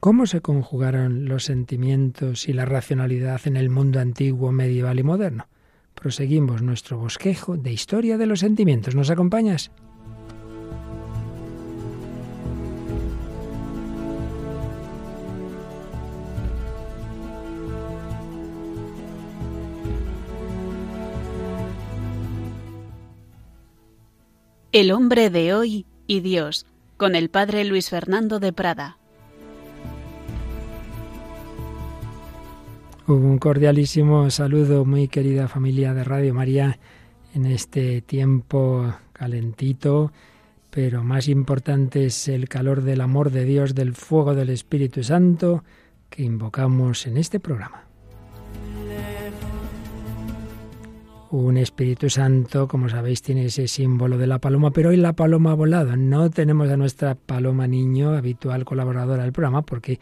¿Cómo se conjugaron los sentimientos y la racionalidad en el mundo antiguo, medieval y moderno? Proseguimos nuestro bosquejo de historia de los sentimientos. ¿Nos acompañas? El hombre de hoy y Dios, con el padre Luis Fernando de Prada. Un cordialísimo saludo, muy querida familia de Radio María, en este tiempo calentito, pero más importante es el calor del amor de Dios, del fuego del Espíritu Santo que invocamos en este programa. Un Espíritu Santo, como sabéis, tiene ese símbolo de la paloma, pero hoy la paloma ha volado. No tenemos a nuestra paloma niño, habitual colaboradora del programa, porque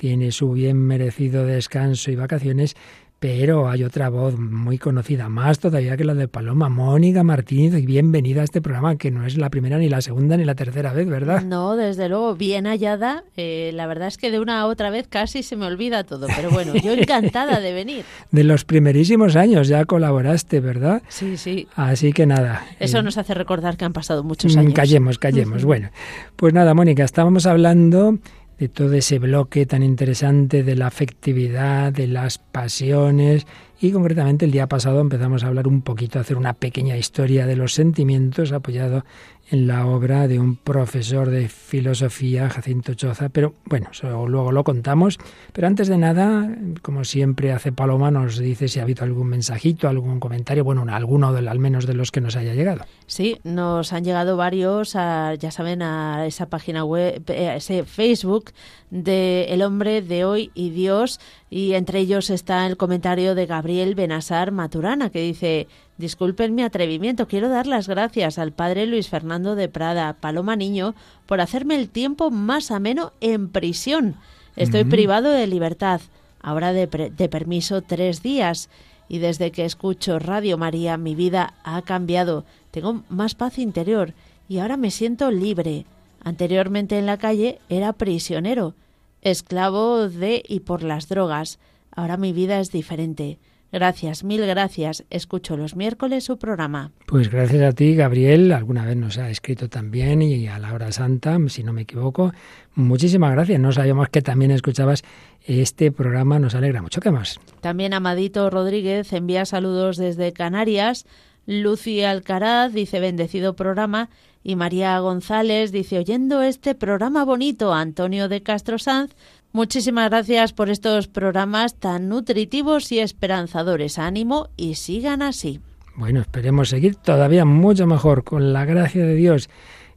tiene su bien merecido descanso y vacaciones, pero hay otra voz muy conocida, más todavía que la de Paloma, Mónica Martínez, y bienvenida a este programa, que no es la primera, ni la segunda, ni la tercera vez, ¿verdad? No, desde luego, bien hallada. Eh, la verdad es que de una a otra vez casi se me olvida todo, pero bueno, yo encantada de venir. De los primerísimos años ya colaboraste, ¿verdad? Sí, sí. Así que nada. Eso eh, nos hace recordar que han pasado muchos años. Callemos, callemos. bueno, pues nada, Mónica, estábamos hablando de todo ese bloque tan interesante de la afectividad, de las pasiones. Y concretamente el día pasado empezamos a hablar un poquito, a hacer una pequeña historia de los sentimientos apoyado en la obra de un profesor de filosofía, Jacinto Choza, pero bueno, luego lo contamos. Pero antes de nada, como siempre hace Paloma, nos dice si ha habido algún mensajito, algún comentario, bueno, alguno del, al menos de los que nos haya llegado. Sí, nos han llegado varios, ya saben, a esa página web, eh, a ese Facebook de El hombre de hoy y Dios, y entre ellos está el comentario de Gabriel Benasar Maturana, que dice, disculpen mi atrevimiento, quiero dar las gracias al padre Luis Fernando de Prada, Paloma Niño, por hacerme el tiempo más ameno en prisión. Estoy privado de libertad, ahora de, de permiso tres días, y desde que escucho Radio María mi vida ha cambiado, tengo más paz interior y ahora me siento libre. Anteriormente en la calle era prisionero, esclavo de y por las drogas. Ahora mi vida es diferente. Gracias, mil gracias. Escucho los miércoles su programa. Pues gracias a ti, Gabriel. Alguna vez nos ha escrito también y a la hora santa, si no me equivoco. Muchísimas gracias. No sabíamos que también escuchabas este programa. Nos alegra mucho. ¿Qué más? También Amadito Rodríguez envía saludos desde Canarias. Lucy Alcaraz dice bendecido programa y María González dice, oyendo este programa bonito, Antonio de Castro Sanz, muchísimas gracias por estos programas tan nutritivos y esperanzadores. Ánimo y sigan así. Bueno, esperemos seguir todavía mucho mejor con la gracia de Dios.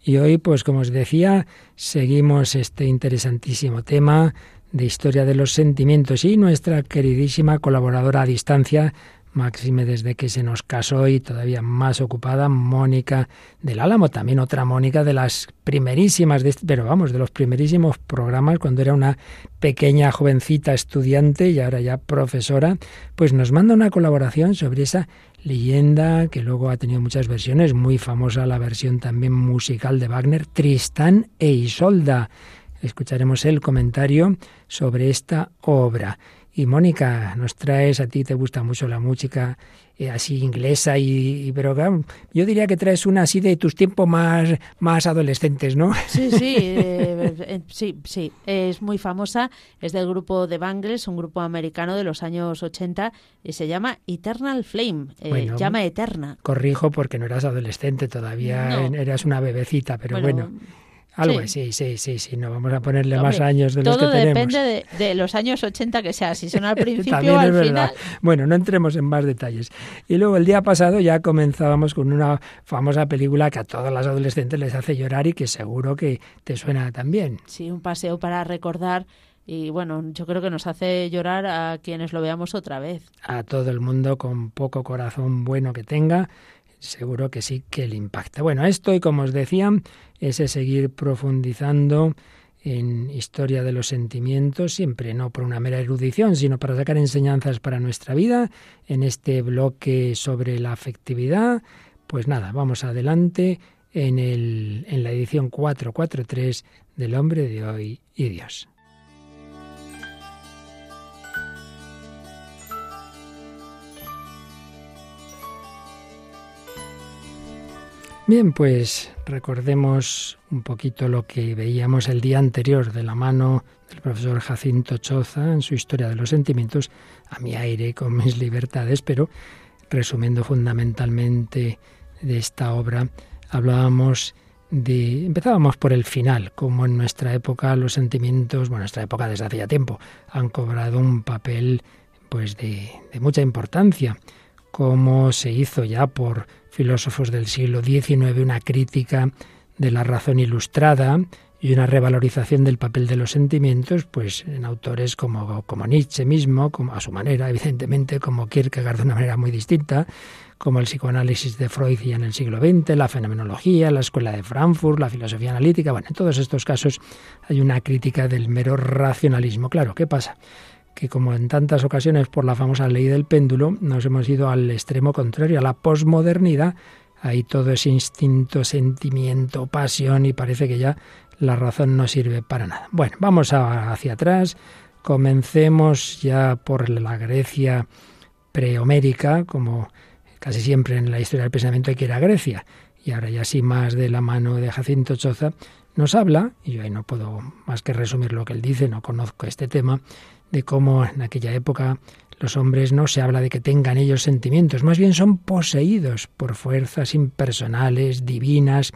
Y hoy, pues como os decía, seguimos este interesantísimo tema de historia de los sentimientos y nuestra queridísima colaboradora a distancia, máxime desde que se nos casó y todavía más ocupada, Mónica del Álamo, también otra Mónica de las primerísimas, de, este, pero vamos, de los primerísimos programas cuando era una pequeña jovencita estudiante y ahora ya profesora, pues nos manda una colaboración sobre esa leyenda que luego ha tenido muchas versiones, muy famosa la versión también musical de Wagner, Tristán e Isolda. Escucharemos el comentario sobre esta obra. Y Mónica, nos traes, a ti te gusta mucho la música eh, así inglesa, y, pero yo diría que traes una así de tus tiempos más, más adolescentes, ¿no? Sí, sí, eh, eh, sí, sí, es muy famosa, es del grupo The Bangles, un grupo americano de los años 80, y se llama Eternal Flame, llama Eterna. Corrijo porque no eras adolescente todavía, eras una bebecita, pero bueno algo sí. sí, sí, sí, no vamos a ponerle más años de los que tenemos. Todo depende de, los años 80 que sea, si son al principio o al final. Bueno, no entremos en más detalles. Y luego el día pasado ya comenzábamos con una famosa película que a todas las adolescentes les hace llorar y que seguro que te suena también. Sí, un paseo para recordar y bueno, yo creo que nos hace llorar a quienes lo veamos otra vez. A todo el mundo con poco corazón bueno que tenga seguro que sí que le impacta. Bueno, esto y como os decía, es seguir profundizando en historia de los sentimientos, siempre no por una mera erudición, sino para sacar enseñanzas para nuestra vida, en este bloque sobre la afectividad. Pues nada, vamos adelante en, el, en la edición 443 del hombre de hoy y Dios. Bien, pues recordemos un poquito lo que veíamos el día anterior de la mano del profesor Jacinto Choza en su Historia de los Sentimientos, a mi aire con mis libertades, pero resumiendo fundamentalmente de esta obra, hablábamos de, empezábamos por el final, como en nuestra época los sentimientos, bueno, nuestra época desde hacía tiempo, han cobrado un papel pues de, de mucha importancia, como se hizo ya por filósofos del siglo XIX una crítica de la razón ilustrada y una revalorización del papel de los sentimientos, pues en autores como, como Nietzsche mismo, como a su manera, evidentemente, como Kierkegaard de una manera muy distinta, como el psicoanálisis de Freud ya en el siglo XX, la fenomenología, la escuela de Frankfurt, la filosofía analítica. Bueno, en todos estos casos hay una crítica del mero racionalismo. Claro, ¿qué pasa? Que como en tantas ocasiones por la famosa ley del péndulo, nos hemos ido al extremo contrario, a la posmodernidad. Ahí todo es instinto, sentimiento, pasión y parece que ya la razón no sirve para nada. Bueno, vamos hacia atrás. Comencemos ya por la Grecia prehomérica, como casi siempre en la historia del pensamiento hay que ir a Grecia. Y ahora ya sí más de la mano de Jacinto Choza nos habla, y yo ahí no puedo más que resumir lo que él dice, no conozco este tema, de cómo en aquella época los hombres no se habla de que tengan ellos sentimientos, más bien son poseídos por fuerzas impersonales, divinas,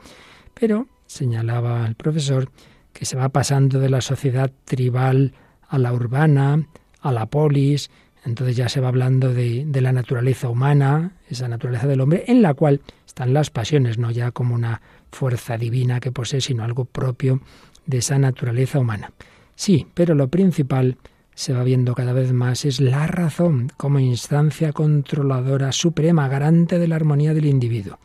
pero señalaba el profesor que se va pasando de la sociedad tribal a la urbana, a la polis, entonces ya se va hablando de, de, la naturaleza humana, esa naturaleza del hombre, en la cual están las pasiones, no ya como una fuerza divina que posee, sino algo propio de esa naturaleza humana. Sí, pero lo principal se va viendo cada vez más es la razón como instancia controladora suprema, garante de la armonía del individuo.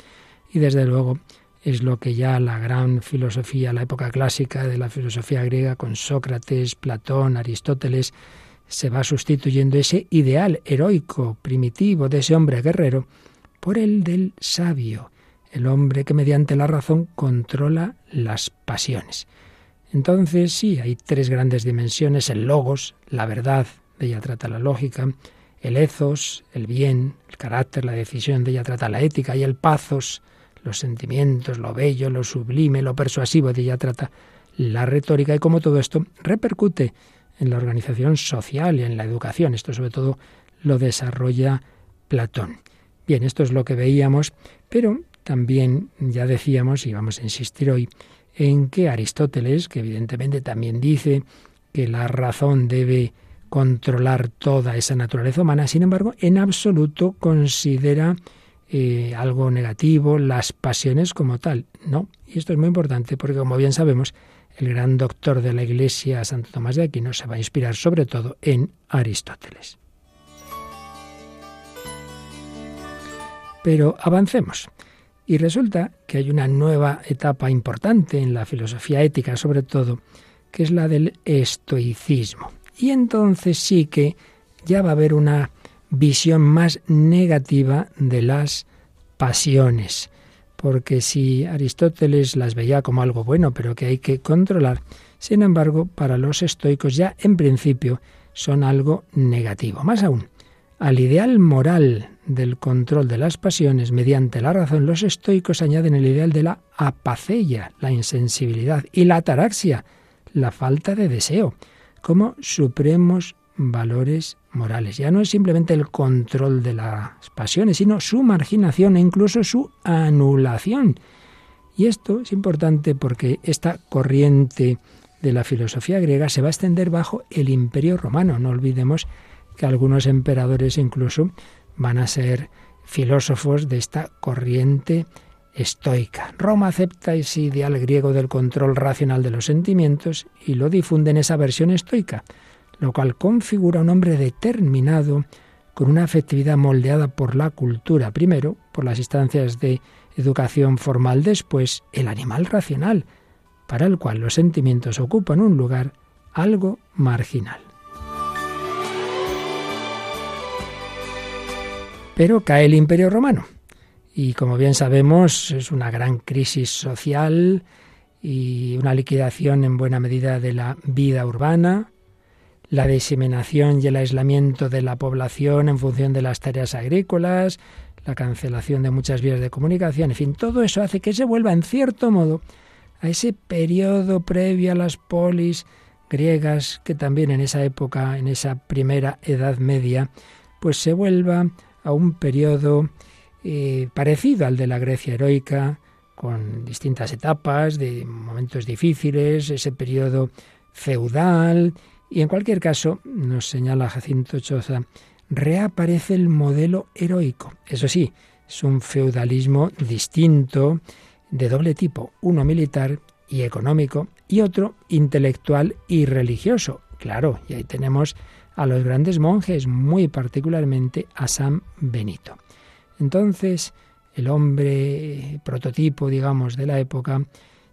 Y desde luego es lo que ya la gran filosofía, la época clásica de la filosofía griega con Sócrates, Platón, Aristóteles, se va sustituyendo ese ideal heroico, primitivo de ese hombre guerrero por el del sabio, el hombre que mediante la razón controla las pasiones. Entonces, sí, hay tres grandes dimensiones, el logos, la verdad, de ella trata la lógica, el ethos, el bien, el carácter, la decisión, de ella trata la ética, y el pathos, los sentimientos, lo bello, lo sublime, lo persuasivo, de ella trata la retórica, y cómo todo esto repercute en la organización social y en la educación. Esto sobre todo lo desarrolla Platón. Bien, esto es lo que veíamos, pero también ya decíamos, y vamos a insistir hoy, en que Aristóteles, que evidentemente también dice que la razón debe controlar toda esa naturaleza humana, sin embargo, en absoluto considera eh, algo negativo las pasiones como tal. No, y esto es muy importante porque, como bien sabemos, el gran doctor de la Iglesia, Santo Tomás de Aquino, se va a inspirar sobre todo en Aristóteles. Pero avancemos. Y resulta que hay una nueva etapa importante en la filosofía ética, sobre todo, que es la del estoicismo. Y entonces sí que ya va a haber una visión más negativa de las pasiones, porque si Aristóteles las veía como algo bueno, pero que hay que controlar, sin embargo, para los estoicos ya en principio son algo negativo. Más aún, al ideal moral del control de las pasiones mediante la razón, los estoicos añaden el ideal de la apaceia, la insensibilidad, y la ataraxia, la falta de deseo, como supremos valores morales. Ya no es simplemente el control de las pasiones, sino su marginación e incluso su anulación. Y esto es importante porque esta corriente de la filosofía griega se va a extender bajo el imperio romano. No olvidemos que algunos emperadores incluso van a ser filósofos de esta corriente estoica. Roma acepta ese ideal griego del control racional de los sentimientos y lo difunde en esa versión estoica, lo cual configura un hombre determinado con una afectividad moldeada por la cultura, primero, por las instancias de educación formal, después, el animal racional, para el cual los sentimientos ocupan un lugar algo marginal. Pero cae el Imperio Romano. Y como bien sabemos, es una gran crisis social y una liquidación en buena medida de la vida urbana, la diseminación y el aislamiento de la población en función de las tareas agrícolas, la cancelación de muchas vías de comunicación, en fin, todo eso hace que se vuelva en cierto modo a ese periodo previo a las polis griegas, que también en esa época, en esa primera Edad Media, pues se vuelva a un periodo eh, parecido al de la Grecia heroica, con distintas etapas, de momentos difíciles, ese periodo feudal, y en cualquier caso, nos señala Jacinto Choza, reaparece el modelo heroico. Eso sí, es un feudalismo distinto, de doble tipo, uno militar y económico, y otro intelectual y religioso. Claro, y ahí tenemos a los grandes monjes, muy particularmente a San Benito. Entonces, el hombre prototipo, digamos, de la época,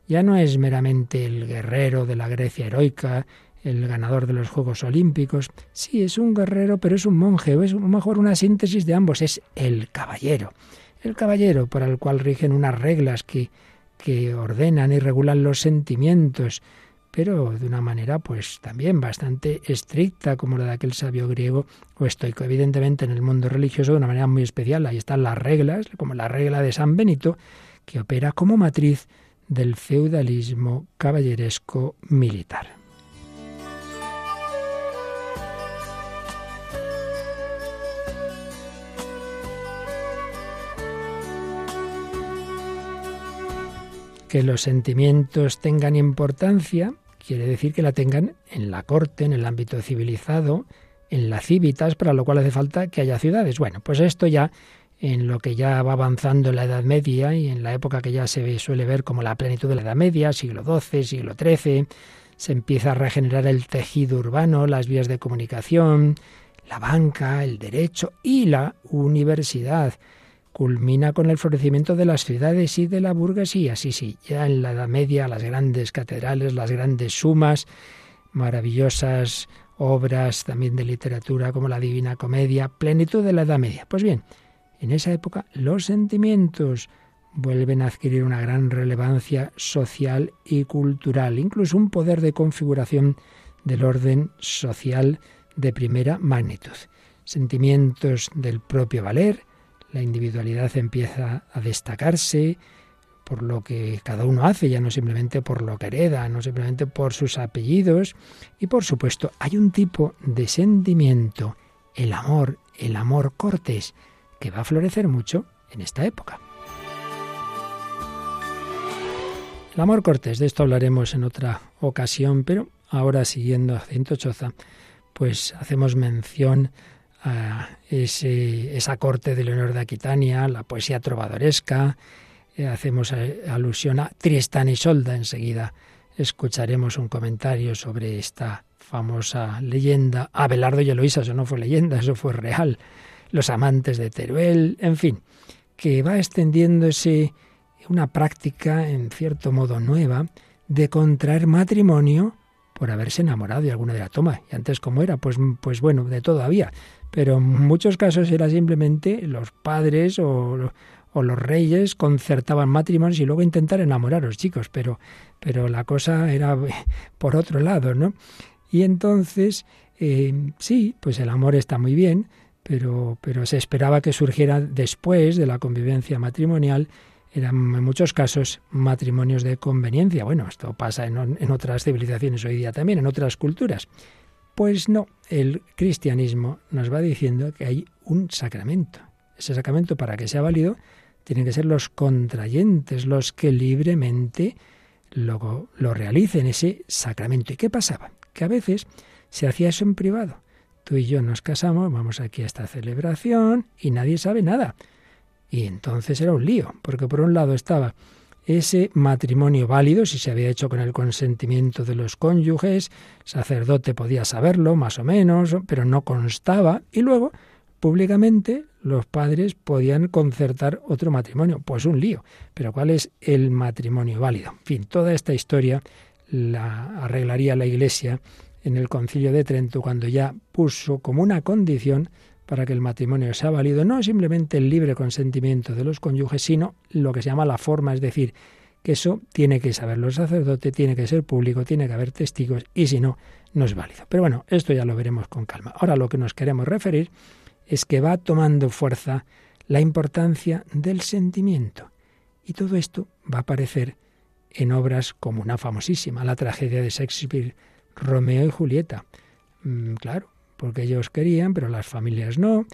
ya no es meramente el guerrero de la Grecia heroica, el ganador de los Juegos Olímpicos. Sí, es un guerrero, pero es un monje, o es mejor una síntesis de ambos, es el caballero. El caballero para el cual rigen unas reglas que, que ordenan y regulan los sentimientos, pero de una manera pues también bastante estricta como la de aquel sabio griego o estoico. Evidentemente en el mundo religioso de una manera muy especial, ahí están las reglas, como la regla de San Benito, que opera como matriz del feudalismo caballeresco militar. que los sentimientos tengan importancia quiere decir que la tengan en la corte, en el ámbito civilizado, en las civitas, para lo cual hace falta que haya ciudades. Bueno, pues esto ya en lo que ya va avanzando en la Edad Media y en la época que ya se suele ver como la plenitud de la Edad Media, siglo XII, siglo XIII, se empieza a regenerar el tejido urbano, las vías de comunicación, la banca, el derecho y la universidad culmina con el florecimiento de las ciudades y de la burguesía. Sí, sí, ya en la Edad Media las grandes catedrales, las grandes sumas, maravillosas obras también de literatura como la Divina Comedia, plenitud de la Edad Media. Pues bien, en esa época los sentimientos vuelven a adquirir una gran relevancia social y cultural, incluso un poder de configuración del orden social de primera magnitud. Sentimientos del propio valer, la individualidad empieza a destacarse por lo que cada uno hace, ya no simplemente por lo que hereda, no simplemente por sus apellidos. Y por supuesto, hay un tipo de sentimiento, el amor, el amor cortés, que va a florecer mucho en esta época. El amor cortés, de esto hablaremos en otra ocasión, pero ahora siguiendo a Choza, pues hacemos mención a ese, esa corte de Leonor de Aquitania, la poesía trovadoresca, eh, hacemos alusión a Tristán y Solda enseguida. Escucharemos un comentario sobre esta famosa leyenda. Abelardo y Eloísa, eso no fue leyenda, eso fue real. Los amantes de Teruel, en fin, que va extendiéndose una práctica, en cierto modo nueva, de contraer matrimonio por haberse enamorado de alguna de la toma. Y antes, ¿cómo era? Pues, pues bueno, de todo había pero en muchos casos era simplemente los padres o, los reyes concertaban matrimonios y luego intentar enamorar a los chicos, pero, pero la cosa era por otro lado, ¿no? Y entonces, eh, sí, pues el amor está muy bien, pero, pero se esperaba que surgiera después de la convivencia matrimonial eran en muchos casos matrimonios de conveniencia. Bueno, esto pasa en, otras civilizaciones hoy día también, en otras culturas. Pues no, el cristianismo nos va diciendo que hay un sacramento. Ese sacramento, para que sea válido, tienen que ser los contrayentes los que libremente lo, lo realicen, ese sacramento. ¿Y qué pasaba? Que a veces se hacía eso en privado. Tú y yo nos casamos, vamos aquí a esta celebración y nadie sabe nada. Y entonces era un lío, porque por un lado estaba ese matrimonio válido, si se había hecho con el consentimiento de los cónyuges, sacerdote podía saberlo, más o menos, pero no constaba, y luego, públicamente, los padres podían concertar otro matrimonio. Pues un lío. Pero ¿cuál es el matrimonio válido? En fin, toda esta historia la arreglaría la Iglesia en el concilio de Trento cuando ya puso como una condición para que el matrimonio sea válido, no simplemente el libre consentimiento de los cónyuges, sino lo que se llama la forma, es decir, que eso tiene que saberlo el sacerdote, tiene que ser público, tiene que haber testigos y si no, no es válido. Pero bueno, esto ya lo veremos con calma. Ahora lo que nos queremos referir es que va tomando fuerza la importancia del sentimiento. Y todo esto va a aparecer en obras como una famosísima, la tragedia de Shakespeare, Romeo y Julieta. Mm, claro, porque ellos querían, pero las familias no.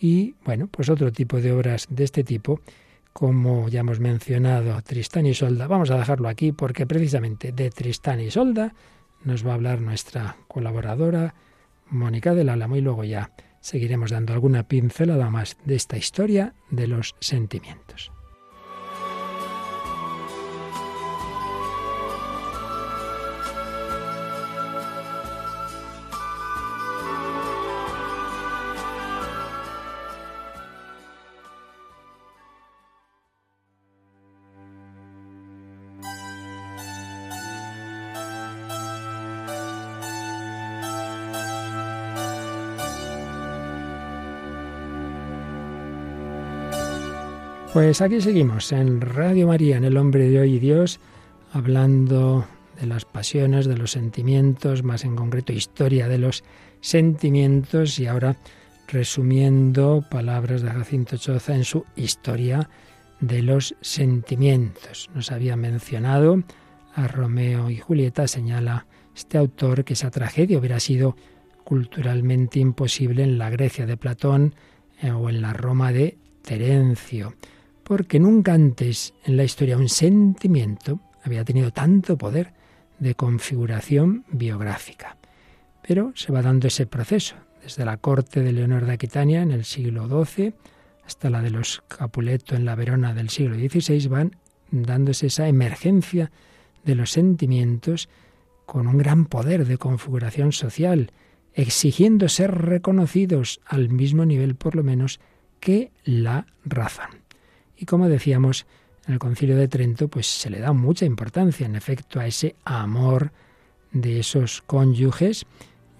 Y bueno, pues otro tipo de obras de este tipo, como ya hemos mencionado, Tristán y Solda. Vamos a dejarlo aquí porque precisamente de Tristán y Solda nos va a hablar nuestra colaboradora Mónica del Álamo y luego ya seguiremos dando alguna pincelada más de esta historia de los sentimientos. Pues aquí seguimos en Radio María, en El Hombre de Hoy y Dios, hablando de las pasiones, de los sentimientos, más en concreto historia de los sentimientos y ahora resumiendo palabras de Jacinto Choza en su historia de los sentimientos. Nos había mencionado a Romeo y Julieta, señala este autor que esa tragedia hubiera sido culturalmente imposible en la Grecia de Platón eh, o en la Roma de Terencio porque nunca antes en la historia un sentimiento había tenido tanto poder de configuración biográfica. Pero se va dando ese proceso, desde la corte de Leonor de Aquitania en el siglo XII hasta la de los Capuleto en la Verona del siglo XVI, van dándose esa emergencia de los sentimientos con un gran poder de configuración social, exigiendo ser reconocidos al mismo nivel por lo menos que la razón. Y como decíamos en el Concilio de Trento, pues se le da mucha importancia, en efecto, a ese amor de esos cónyuges.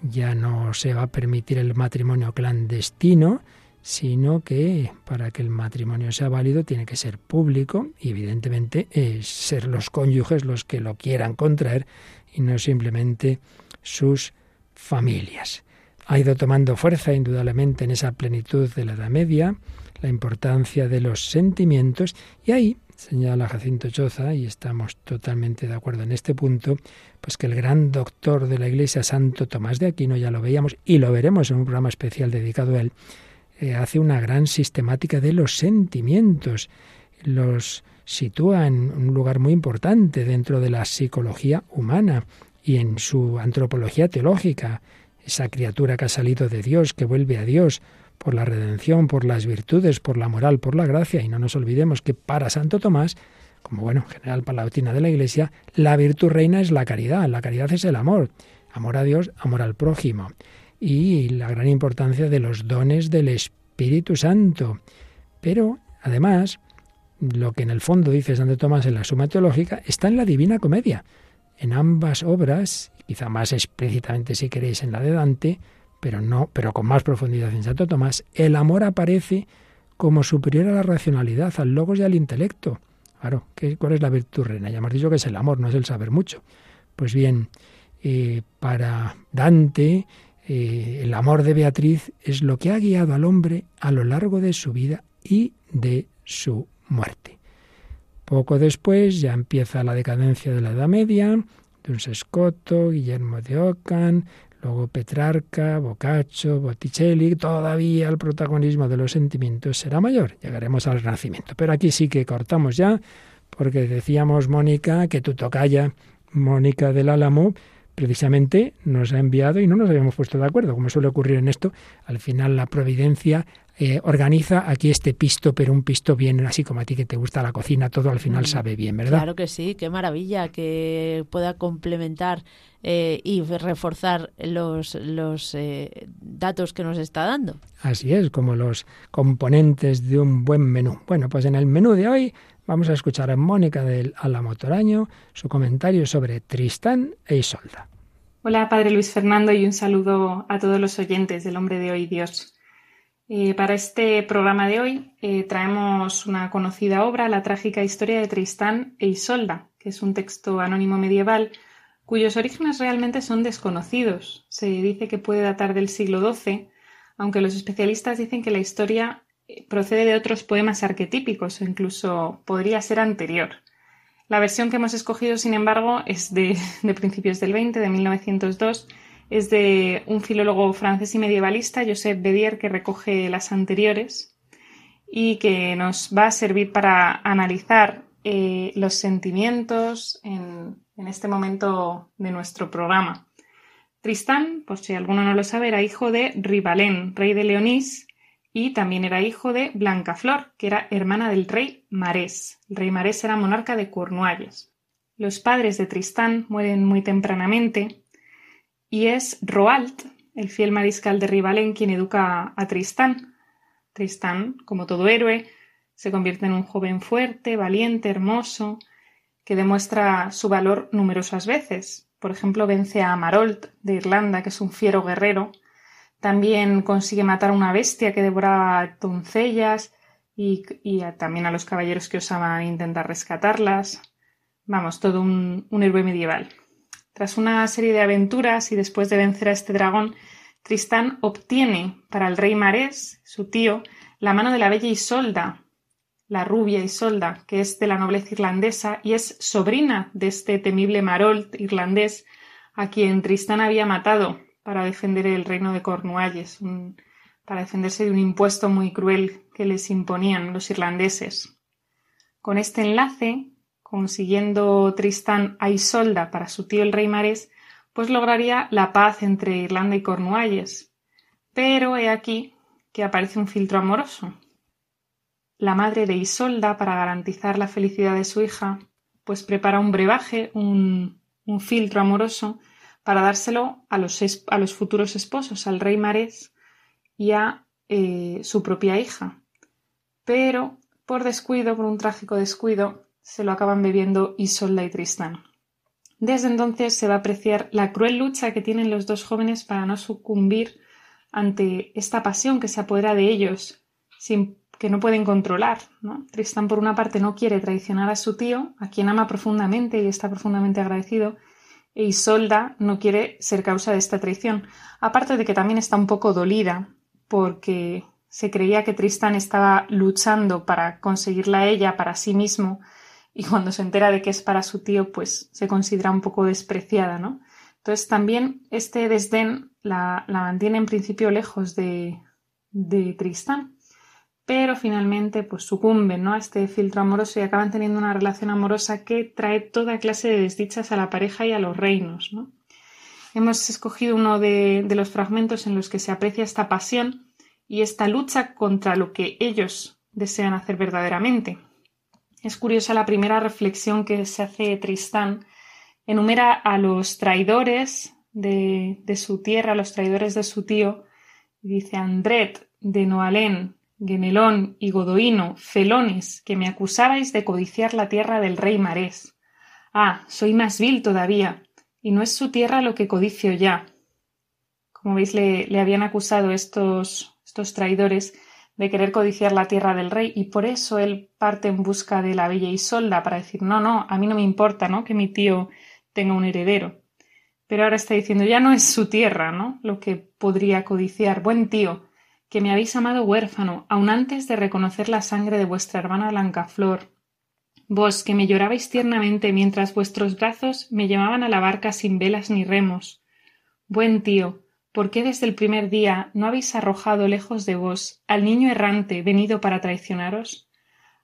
Ya no se va a permitir el matrimonio clandestino, sino que para que el matrimonio sea válido tiene que ser público y evidentemente es ser los cónyuges los que lo quieran contraer y no simplemente sus familias. Ha ido tomando fuerza indudablemente en esa plenitud de la Edad Media la importancia de los sentimientos. Y ahí señala Jacinto Choza, y estamos totalmente de acuerdo en este punto, pues que el gran doctor de la Iglesia, Santo Tomás de Aquino, ya lo veíamos y lo veremos en un programa especial dedicado a él, eh, hace una gran sistemática de los sentimientos, los sitúa en un lugar muy importante dentro de la psicología humana y en su antropología teológica, esa criatura que ha salido de Dios, que vuelve a Dios, por la redención, por las virtudes, por la moral, por la gracia. Y no nos olvidemos que para Santo Tomás, como bueno, general para la doctrina de la Iglesia, la virtud reina es la caridad. La caridad es el amor. Amor a Dios, amor al prójimo. Y la gran importancia de los dones del Espíritu Santo. Pero, además, lo que en el fondo dice Santo Tomás en la Suma Teológica está en la Divina Comedia. En ambas obras, quizá más explícitamente si queréis en la de Dante, pero no, pero con más profundidad en Santo Tomás, el amor aparece como superior a la racionalidad, al logos y al intelecto. Claro, ¿cuál es la virtud reina? Ya hemos dicho que es el amor, no es el saber mucho. Pues bien, eh, para Dante, eh, el amor de Beatriz es lo que ha guiado al hombre a lo largo de su vida y de su muerte. Poco después ya empieza la decadencia de la Edad Media, de un Guillermo de Ockham, Luego Petrarca, Boccaccio, Botticelli, todavía el protagonismo de los sentimientos será mayor. Llegaremos al Renacimiento. Pero aquí sí que cortamos ya, porque decíamos, Mónica, que tu tocaya, Mónica del Álamo, precisamente nos ha enviado y no nos habíamos puesto de acuerdo, como suele ocurrir en esto. Al final la providencia eh, organiza aquí este pisto, pero un pisto bien, así como a ti que te gusta la cocina, todo al final mm, sabe bien, ¿verdad? Claro que sí, qué maravilla que pueda complementar eh, y reforzar los, los eh, datos que nos está dando. Así es, como los componentes de un buen menú. Bueno, pues en el menú de hoy vamos a escuchar a Mónica del Alamotoraño su comentario sobre Tristán e Isolda. Hola, Padre Luis Fernando, y un saludo a todos los oyentes del Hombre de Hoy Dios. Eh, para este programa de hoy traemos una conocida obra, La trágica historia de Tristán e Isolda, que es un texto anónimo medieval cuyos orígenes realmente son desconocidos. Se dice que puede datar del siglo XII, aunque los especialistas dicen que la historia procede de otros poemas arquetípicos o incluso podría ser anterior. La versión que hemos escogido, sin embargo, es de, de principios del 20, de 1902, es de un filólogo francés y medievalista, Joseph Bedier, que recoge las anteriores y que nos va a servir para analizar eh, los sentimientos en, en, este momento de nuestro programa. Tristán, por si alguno no lo sabe, era hijo de Rivalén, rey de Leonís, y también era hijo de Blancaflor, que era hermana del rey Marés. El rey Marés era monarca de Cornualles. Los padres de Tristán mueren muy tempranamente y es Roald, el fiel mariscal de Rivalén, quien educa a Tristán. Tristán, como todo héroe, se convierte en un joven fuerte, valiente, hermoso, que demuestra su valor numerosas veces. Por ejemplo, vence a Marold de Irlanda, que es un fiero guerrero. También consigue matar a una bestia que devoraba doncellas y, también a los caballeros que osaban intentar rescatarlas. Vamos, todo un héroe medieval. Tras una serie de aventuras y después de vencer a este dragón, Tristán obtiene para el rey Marés, su tío, la mano de la bella Isolda, la rubia Isolda, que es de la nobleza irlandesa y es sobrina de este temible Marold irlandés a quien Tristán había matado para defender el reino de Cornualles, para defenderse de un impuesto muy cruel que les imponían los irlandeses. Con este enlace, consiguiendo Tristán a Isolda para su tío el rey Marés, pues lograría la paz entre Irlanda y Cornualles. Pero he aquí que aparece un filtro amoroso. La madre de Isolda, para garantizar la felicidad de su hija, pues prepara un brebaje, un, filtro amoroso, para dárselo a los, futuros esposos, al rey Marés y a eh, su propia hija. Pero, por descuido, por un trágico descuido, se lo acaban bebiendo Isolda y Tristán. Desde entonces se va a apreciar la cruel lucha que tienen los dos jóvenes para no sucumbir ante esta pasión que se apodera de ellos, sin que no pueden controlar. Tristán, por una parte, no quiere traicionar a su tío, a quien ama profundamente y está profundamente agradecido, e Isolda no quiere ser causa de esta traición, aparte de que también está un poco dolida, porque se creía que Tristán estaba luchando para conseguirla a ella para sí mismo y cuando se entera de que es para su tío, pues se considera un poco despreciada, ¿no? Entonces también este desdén la, mantiene en principio lejos de, de Tristán, pero finalmente pues sucumben ¿no? a este filtro amoroso y acaban teniendo una relación amorosa que trae toda clase de desdichas a la pareja y a los reinos. ¿no? Hemos escogido uno de, de los fragmentos en los que se aprecia esta pasión y esta lucha contra lo que ellos desean hacer verdaderamente. Es curiosa la primera reflexión que se hace Tristán. Enumera a los traidores de, su tierra, a los traidores de su tío. Dice Andret, de Noalén, Genelón y Godoino, felones, que me acusabais de codiciar la tierra del rey Marés. Ah, soy más vil todavía, y no es su tierra lo que codicio ya. Como veis, le, le habían acusado estos, estos traidores de querer codiciar la tierra del rey y por eso él parte en busca de la bella Isolda para decir no, no, a mí no me importa, ¿no? Que mi tío tenga un heredero. Pero ahora está diciendo ya no es su tierra, ¿no? Lo que podría codiciar. Buen tío, que me habéis amado huérfano, aun antes de reconocer la sangre de vuestra hermana Blancaflor. Vos, que me llorabais tiernamente mientras vuestros brazos me llevaban a la barca sin velas ni remos. Buen tío, ¿Por qué desde el primer día no habéis arrojado lejos de vos al niño errante venido para traicionaros?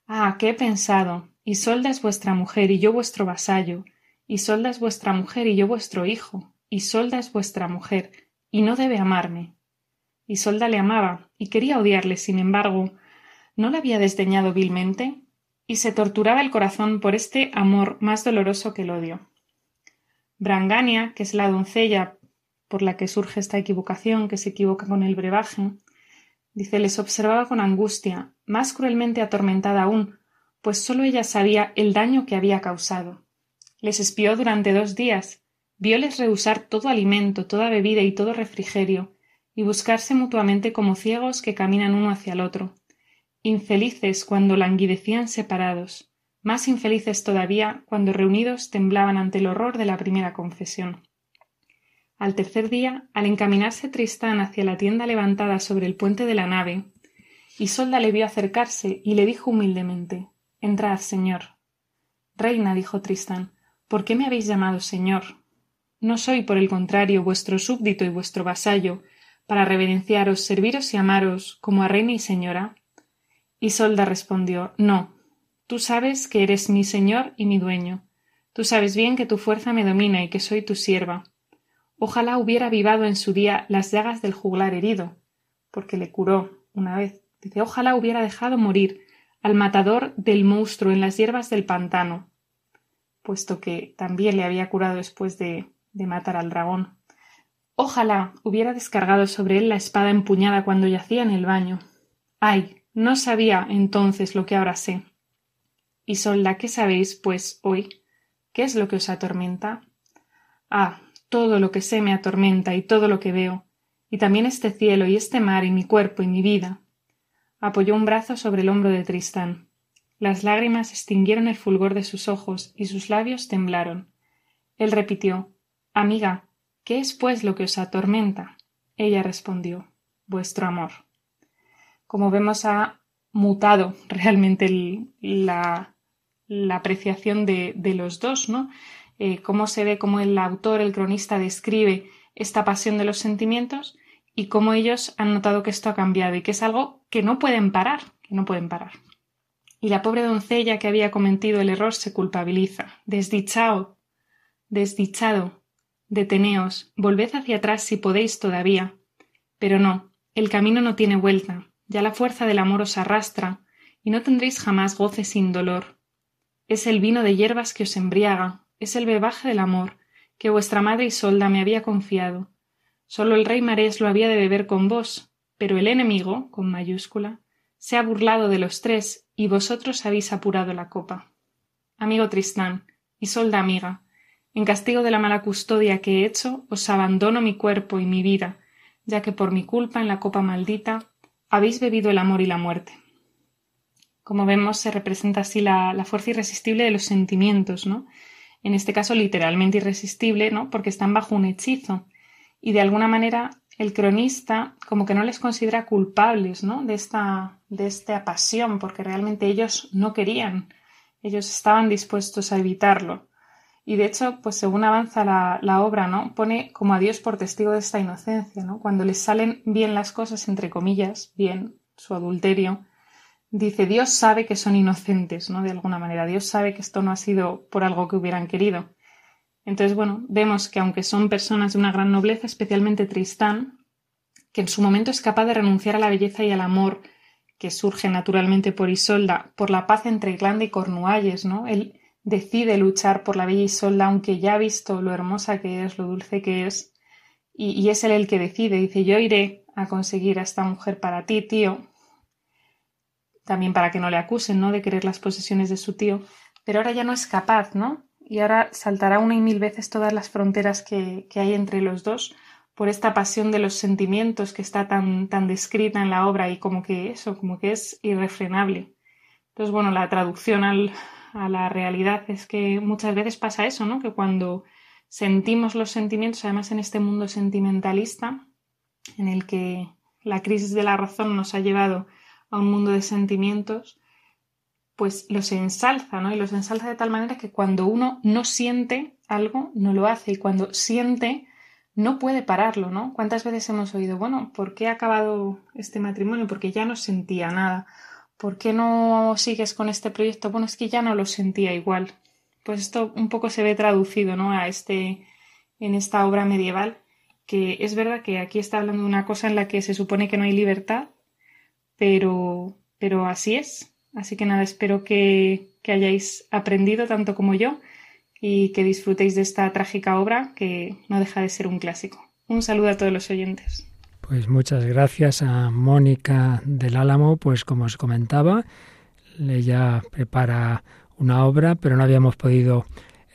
Ah, qué he pensado. Isolda es vuestra mujer y yo vuestro vasallo. Isolda es vuestra mujer y yo vuestro hijo. Isolda es vuestra mujer y no debe amarme. Isolda le amaba y quería odiarle, sin embargo, ¿no la había desdeñado vilmente? Y se torturaba el corazón por este amor más doloroso que el odio. Brangania, que es la doncella por la que surge esta equivocación, que se equivoca con el brebaje. Dice, les observaba con angustia, más cruelmente atormentada aún, pues sólo ella sabía el daño que había causado. Les espió durante dos días, vióles rehusar todo alimento, toda bebida y todo refrigerio, y buscarse mutuamente como ciegos que caminan uno hacia el otro, infelices cuando languidecían separados, más infelices todavía cuando reunidos temblaban ante el horror de la primera confesión. Al tercer día, al encaminarse Tristán hacia la tienda levantada sobre el puente de la nave, Isolda le vio acercarse y le dijo humildemente Entrad, señor. Reina, dijo Tristán, ¿por qué me habéis llamado señor? No soy, por el contrario, vuestro súbdito y vuestro vasallo, para reverenciaros, serviros y amaros como a reina y señora. Isolda respondió No. Tú sabes que eres mi señor y mi dueño. Tú sabes bien que tu fuerza me domina y que soy tu sierva. Ojalá hubiera avivado en su día las llagas del juglar herido, porque le curó una vez. Dice, ojalá hubiera dejado morir al matador del monstruo en las hierbas del pantano, puesto que también le había curado después de, de matar al dragón. Ojalá hubiera descargado sobre él la espada empuñada cuando yacía en el baño. Ay, no sabía entonces lo que ahora sé. Isolda, ¿qué sabéis, pues, hoy? ¿Qué es lo que os atormenta? Ah, todo lo que sé me atormenta y todo lo que veo, y también este cielo y este mar y mi cuerpo y mi vida. Apoyó un brazo sobre el hombro de Tristán. Las lágrimas extinguieron el fulgor de sus ojos y sus labios temblaron. Él repitió Amiga, ¿qué es pues lo que os atormenta? Ella respondió Vuestro amor. Como vemos ha mutado realmente la, apreciación de, de, los dos, ¿no? Eh, cómo se ve cómo el autor, el cronista, describe esta pasión de los sentimientos y cómo ellos han notado que esto ha cambiado y que es algo que no pueden parar, que no pueden parar. Y la pobre doncella que había cometido el error se culpabiliza. Desdichado, desdichado, deteneos, volved hacia atrás si podéis todavía. Pero no, el camino no tiene vuelta, ya la fuerza del amor os arrastra, y no tendréis jamás goce sin dolor. Es el vino de hierbas que os embriaga, es el bebaje del amor, que vuestra madre Isolda me había confiado, Solo el rey Marés lo había de beber con vos, pero el enemigo, con mayúscula, se ha burlado de los tres y vosotros habéis apurado la copa. Amigo Tristán, Isolda amiga, en castigo de la mala custodia que he hecho, os abandono mi cuerpo y mi vida, ya que por mi culpa en la copa maldita habéis bebido el amor y la muerte. Como vemos, se representa así la, fuerza irresistible de los sentimientos, ¿no? En este caso, literalmente irresistible, ¿no? Porque están bajo un hechizo y de alguna manera el cronista como que no les considera culpables ¿no? de, esta, de pasión, porque realmente ellos no querían, ellos estaban dispuestos a evitarlo. Y de hecho, pues según avanza la, la, obra, ¿no? Pone como a Dios por testigo de esta inocencia, ¿no? Cuando les salen bien las cosas, entre comillas, bien, su adulterio, dice Dios sabe que son inocentes, ¿no? De alguna manera. Dios sabe que esto no ha sido por algo que hubieran querido. Entonces, bueno, vemos que aunque son personas de una gran nobleza, especialmente Tristán, que en su momento es capaz de renunciar a la belleza y al amor que surge naturalmente por Isolda, por la paz entre Irlanda y Cornualles, ¿no? Él decide luchar por la bella Isolda, aunque ya ha visto lo hermosa que es, lo dulce que es, y, y es él el que decide, dice, yo iré a conseguir a esta mujer para ti, tío, también para que no le acusen, ¿no? De querer las posesiones de su tío, pero ahora ya no es capaz, ¿no? y ahora saltará una y mil veces todas las fronteras que, hay entre los dos por esta pasión de los sentimientos que está tan, tan descrita en la obra y como que eso, como que es irrefrenable. Entonces, bueno, la traducción a la realidad es que muchas veces pasa eso, ¿no? Que cuando sentimos los sentimientos, además en este mundo sentimentalista, en el que la crisis de la razón nos ha llevado a un mundo de sentimientos, pues los ensalza, ¿no? Y los ensalza de tal manera que cuando uno no siente algo, no lo hace. Y cuando siente, no puede pararlo, ¿no? ¿Cuántas veces hemos oído, bueno, ¿por qué ha acabado este matrimonio? Porque ya no sentía nada. ¿Por qué no sigues con este proyecto? Bueno, es que ya no lo sentía igual. Pues esto un poco se ve traducido, ¿no? A este, en esta obra medieval, que es verdad que aquí está hablando de una cosa en la que se supone que no hay libertad, pero, pero así es. Así que nada, espero que, hayáis aprendido tanto como yo y que disfrutéis de esta trágica obra que no deja de ser un clásico. Un saludo a todos los oyentes. Pues muchas gracias a Mónica del Álamo, pues como os comentaba, ella prepara una obra, pero no habíamos podido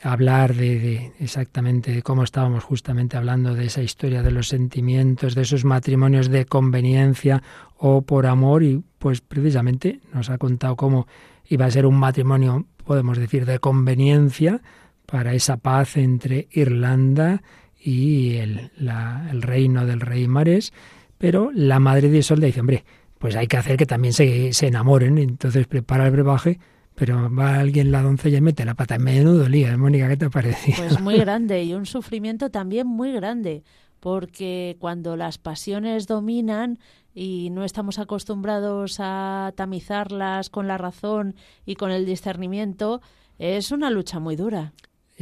hablar de, exactamente de cómo estábamos justamente hablando de esa historia de los sentimientos, de esos matrimonios de conveniencia o por amor y pues precisamente nos ha contado cómo iba a ser un matrimonio, podemos decir, de conveniencia para esa paz entre Irlanda y el, el reino del rey Marés, pero la madre de Isolda dice, hombre, pues hay que hacer que también se, se enamoren. Entonces prepara el brebaje pero va alguien la doncella y mete la pata. Menudo lío, Mónica, ¿qué te parece? Pues muy grande y un sufrimiento también muy grande, porque cuando las pasiones dominan y no estamos acostumbrados a tamizarlas con la razón y con el discernimiento, es una lucha muy dura.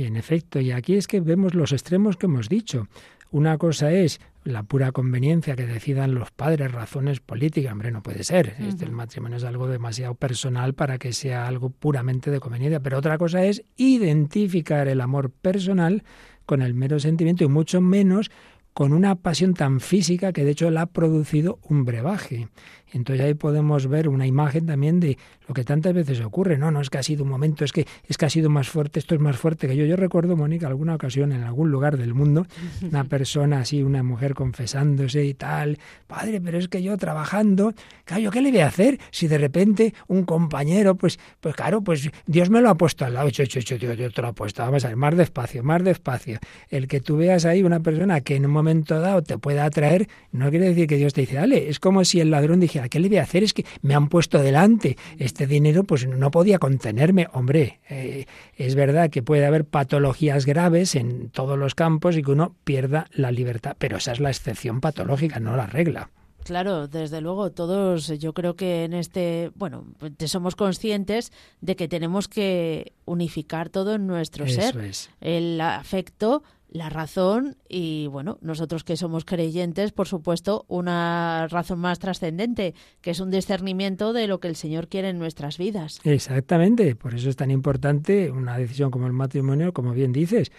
Y en efecto, y aquí es que vemos los extremos que hemos dicho. Una cosa es la pura conveniencia que decidan los padres, razones políticas, hombre, no puede ser. este, el matrimonio es algo demasiado personal para que sea algo puramente de conveniencia. Pero otra cosa es identificar el amor personal con el mero sentimiento y mucho menos con una pasión tan física que de hecho la ha producido un brebaje. Entonces ahí podemos ver una imagen también de lo que tantas veces ocurre. No, no es que ha sido un momento, es que es que ha sido más fuerte, esto es más fuerte que yo. Yo recuerdo, Mónica, alguna ocasión en algún lugar del mundo, una persona así, una mujer confesándose y tal, padre, pero es que yo trabajando, claro, ¿qué le voy a hacer si de repente un compañero, pues, pues claro, pues Dios me lo ha puesto al lado, yo, yo, yo, te lo he puesto, vamos a ver, más despacio, más despacio. El que tú veas ahí una persona que en un momento dado te pueda atraer, no quiere decir que Dios te dice, dale, es como si el ladrón dijera, ¿qué le voy a hacer? Es que me han puesto delante este dinero, pues no podía contenerme. Hombre, eh, es verdad que puede haber patologías graves en todos los campos y que uno pierda la libertad, pero esa es la excepción patológica, no la regla. Claro, desde luego, todos yo creo que en este, bueno, somos conscientes de que tenemos que unificar todo en nuestro ser. El afecto, la razón y bueno, nosotros que somos creyentes, por supuesto, una razón más trascendente, que es un discernimiento de lo que el Señor quiere en nuestras vidas. Exactamente, por eso es tan importante una decisión como el matrimonio, como bien dices.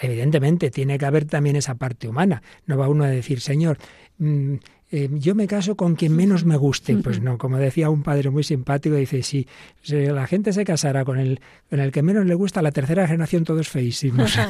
Evidentemente, tiene que haber también esa parte humana. No va uno a decir, Señor, mm, eh, yo me caso con quien menos me guste. Pues no, como decía un padre muy simpático, dice, si, la gente se casara con el, con el que menos le gusta, la tercera generación todos feísimos.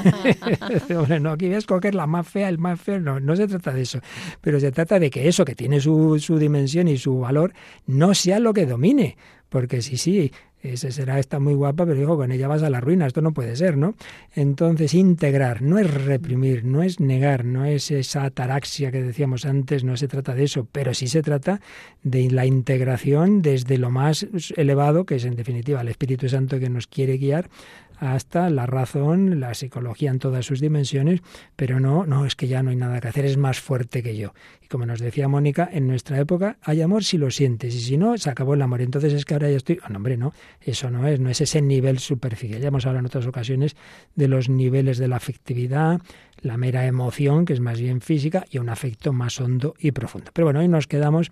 No, aquí ves coger la más fea, el más feo, no, no se trata de eso. Pero se trata de que eso, que tiene su, su dimensión y su valor, no sea lo que domine. Porque si sí, ese será esta muy guapa, pero digo, con ella vas a la ruina, esto no puede ser, ¿no? Entonces, integrar no es reprimir, no es negar, no es esa ataraxia que decíamos antes, no se trata de eso, pero sí se trata de la integración desde lo más elevado, que es en definitiva el Espíritu Santo que nos quiere guiar, hasta la razón, la psicología en todas sus dimensiones, pero no, no, es que ya no hay nada que hacer, es más fuerte que yo. Y como nos decía Mónica, en nuestra época hay amor si lo sientes, y si no, se acabó el amor. Entonces es que ahora ya estoy, oh, no, hombre, no, eso no es, no es ese nivel superficial. Ya hemos hablado en otras ocasiones de los niveles de la afectividad, la mera emoción, que es más bien física, y un afecto más hondo y profundo. Pero bueno, hoy nos quedamos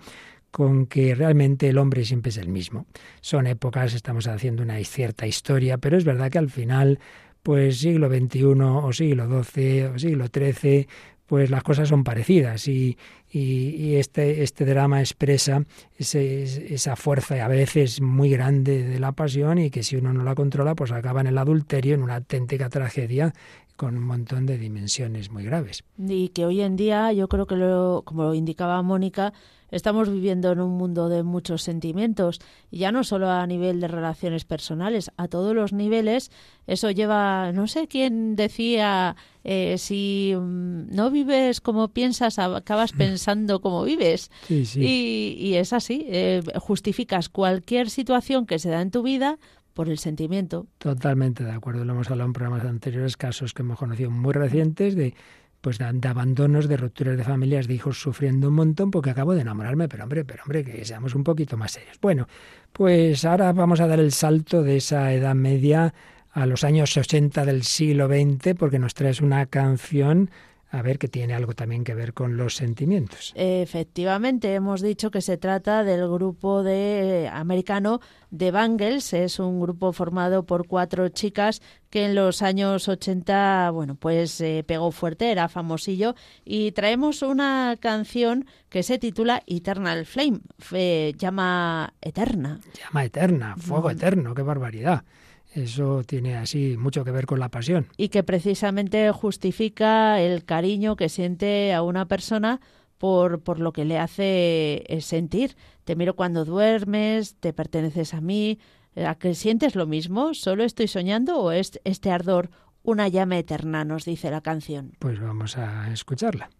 con que realmente el hombre siempre es el mismo. Son épocas, estamos haciendo una cierta historia, pero es verdad que al final, pues siglo XXI o siglo XII o siglo XIII, pues las cosas son parecidas y, este, este drama expresa esa fuerza a veces muy grande de la pasión y que si uno no la controla, pues acaba en el adulterio, en una auténtica tragedia con un montón de dimensiones muy graves. Y que hoy en día, yo creo que, lo, como lo indicaba Mónica, Estamos viviendo en un mundo de muchos sentimientos y ya no solo a nivel de relaciones personales, a todos los niveles. Eso lleva, no sé quién decía, eh, si mm, no vives como piensas, acabas pensando como vives. Y, es así, eh, justificas cualquier situación que se da en tu vida por el sentimiento. Totalmente de acuerdo. Lo hemos hablado en programas anteriores, casos que hemos conocido muy recientes de pues de, abandonos, de rupturas de familias, de hijos sufriendo un montón porque acabo de enamorarme, pero hombre, pero hombre, que seamos un poquito más serios. Bueno, pues ahora vamos a dar el salto de esa edad media a los años 80 del siglo XX porque nos traes una canción a ver que tiene algo también que ver con los sentimientos. Efectivamente, hemos dicho que se trata del grupo de americano de Bangles, es un grupo formado por cuatro chicas que en los años 80, bueno, pues eh, pegó fuerte, era famosillo y traemos una canción que se titula Eternal Flame, llama eterna. Llama eterna, fuego eterno, qué barbaridad. Eso tiene así mucho que ver con la pasión. Y que precisamente justifica el cariño que siente a una persona por, por lo que le hace eh, sentir. Te miro cuando duermes, te perteneces a mí. ¿A que sientes lo mismo? ¿Solo estoy soñando o es este ardor una llama eterna? Nos dice la canción. Pues vamos a escucharla.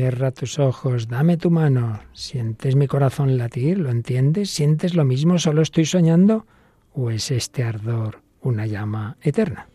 Cierra tus ojos, dame tu mano. ¿Sientes mi corazón latir? ¿Lo entiendes? ¿Sientes lo mismo? ¿Solo estoy soñando? ¿O es este ardor una llama eterna?